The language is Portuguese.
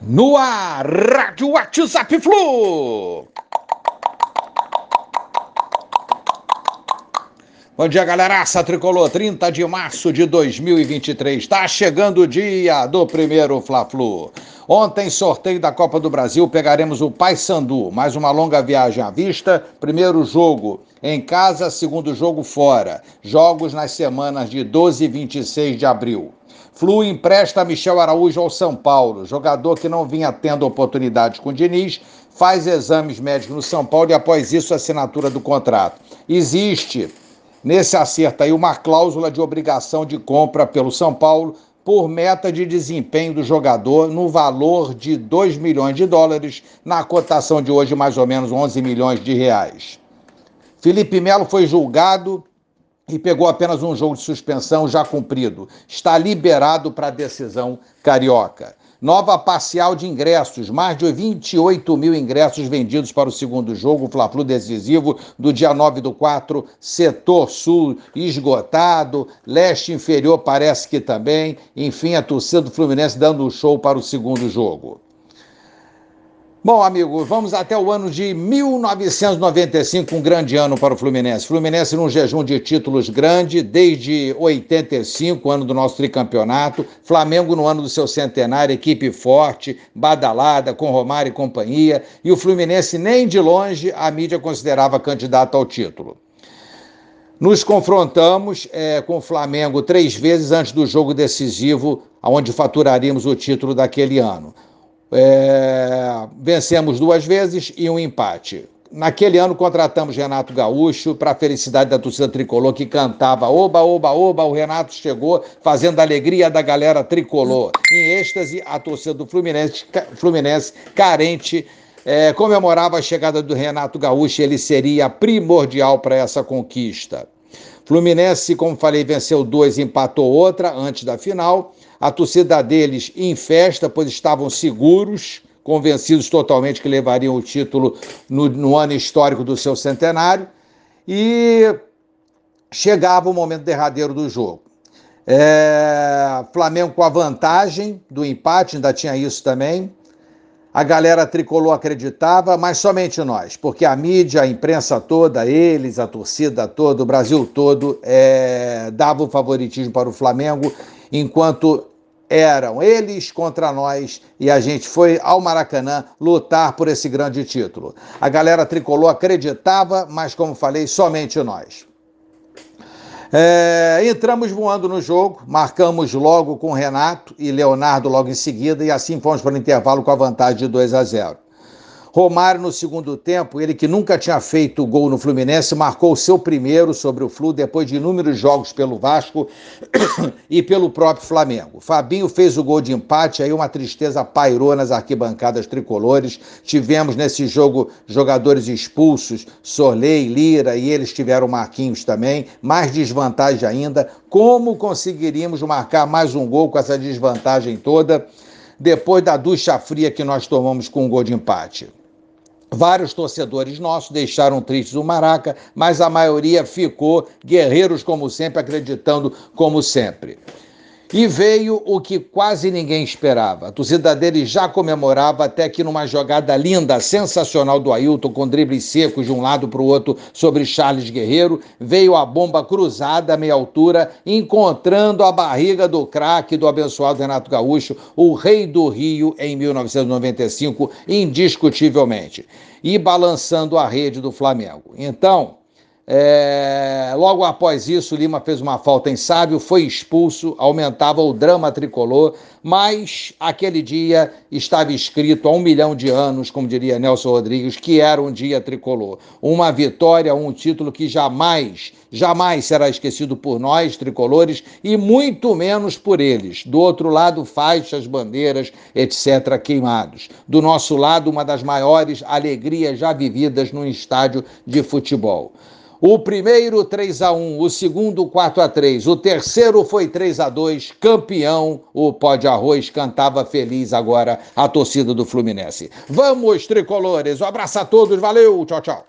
No ar, Rádio WhatsApp Flu. Bom dia, galeraça tricolor, 30 de março de 2023. Está chegando o dia do primeiro Fla-Flu. Ontem, sorteio da Copa do Brasil, pegaremos o Paysandu, mais uma longa viagem à vista. Primeiro jogo em casa, segundo jogo fora. Jogos nas semanas de 12 e 26 de abril. Flu empresta Michel Araújo ao São Paulo, jogador que não vinha tendo oportunidades com o Diniz, faz exames médicos no São Paulo e após isso assinatura do contrato. Existe nesse acerto aí uma cláusula de obrigação de compra pelo São Paulo por meta de desempenho do jogador no valor de 2 milhões de dólares, na cotação de hoje mais ou menos 11 milhões de reais. Felipe Melo foi julgado e pegou apenas um jogo de suspensão já cumprido. Está liberado para a decisão carioca. Nova parcial de ingressos, mais de 28 mil ingressos vendidos para o segundo jogo, Fla-Flu decisivo do dia 9 do 4, setor sul esgotado, leste inferior parece que também, enfim, a torcida do Fluminense dando um show para o segundo jogo. Bom, amigos, vamos até o ano de 1995, um grande ano para o Fluminense. Fluminense num jejum de títulos grande, desde 85, ano do nosso tricampeonato. Flamengo no ano do seu centenário, equipe forte, badalada, com Romário e companhia. E o Fluminense, nem de longe, a mídia considerava candidato ao título. Nos confrontamos é, com o Flamengo três vezes antes do jogo decisivo, onde faturaríamos o título daquele ano. É, vencemos duas vezes e um empate. Naquele ano contratamos Renato Gaúcho para a felicidade da torcida tricolor que cantava oba, oba, oba. O Renato chegou fazendo a alegria da galera tricolor. Em êxtase, a torcida do Fluminense, Fluminense carente, é, comemorava a chegada do Renato Gaúcho. Ele seria primordial para essa conquista. Fluminense, como falei, venceu dois, empatou outra antes da final a torcida deles em festa, pois estavam seguros, convencidos totalmente que levariam o título no, no ano histórico do seu centenário, e chegava o momento derradeiro do jogo. É, Flamengo com a vantagem do empate, ainda tinha isso também. A galera tricolor acreditava, mas somente nós, porque a mídia, a imprensa toda, eles, a torcida toda, o Brasil todo, é, dava o favoritismo para o Flamengo enquanto eram eles contra nós e a gente foi ao Maracanã lutar por esse grande título. A galera tricolor acreditava, mas como falei, somente nós. É, entramos voando no jogo, marcamos logo com Renato e Leonardo logo em seguida e assim fomos para o intervalo com a vantagem de 2 a 0. Romário, no segundo tempo, ele que nunca tinha feito gol no Fluminense, marcou o seu primeiro sobre o Flu depois de inúmeros jogos pelo Vasco e pelo próprio Flamengo. Fabinho fez o gol de empate, aí uma tristeza pairou nas arquibancadas tricolores. Tivemos nesse jogo jogadores expulsos, Sorley, Lira e eles tiveram Marquinhos também. Mais desvantagem ainda. Como conseguiríamos marcar mais um gol com essa desvantagem toda? Depois da ducha fria que nós tomamos com um gol de empate. Vários torcedores nossos deixaram tristes o Maraca, mas a maioria ficou guerreiros como sempre, acreditando como sempre. E veio o que quase ninguém esperava. A torcida dele já comemorava até que numa jogada linda, sensacional do Ailton, com dribles secos de um lado para o outro sobre Charles Guerreiro, veio a bomba cruzada a meia altura, encontrando a barriga do craque do abençoado Renato Gaúcho, o rei do Rio em 1995, indiscutivelmente, e balançando a rede do Flamengo. Então, é, logo após isso, Lima fez uma falta em sábio, foi expulso, aumentava o drama tricolor, mas aquele dia estava escrito há um milhão de anos, como diria Nelson Rodrigues, que era um dia tricolor. Uma vitória, um título que jamais, jamais será esquecido por nós, tricolores, e muito menos por eles. Do outro lado, faixas, bandeiras, etc., queimados. Do nosso lado, uma das maiores alegrias já vividas num estádio de futebol. O primeiro 3 a 1, o segundo 4 a 3, o terceiro foi 3 a 2, campeão. O pó de arroz cantava feliz agora a torcida do Fluminense. Vamos tricolores. Um abraço a todos, valeu, tchau, tchau.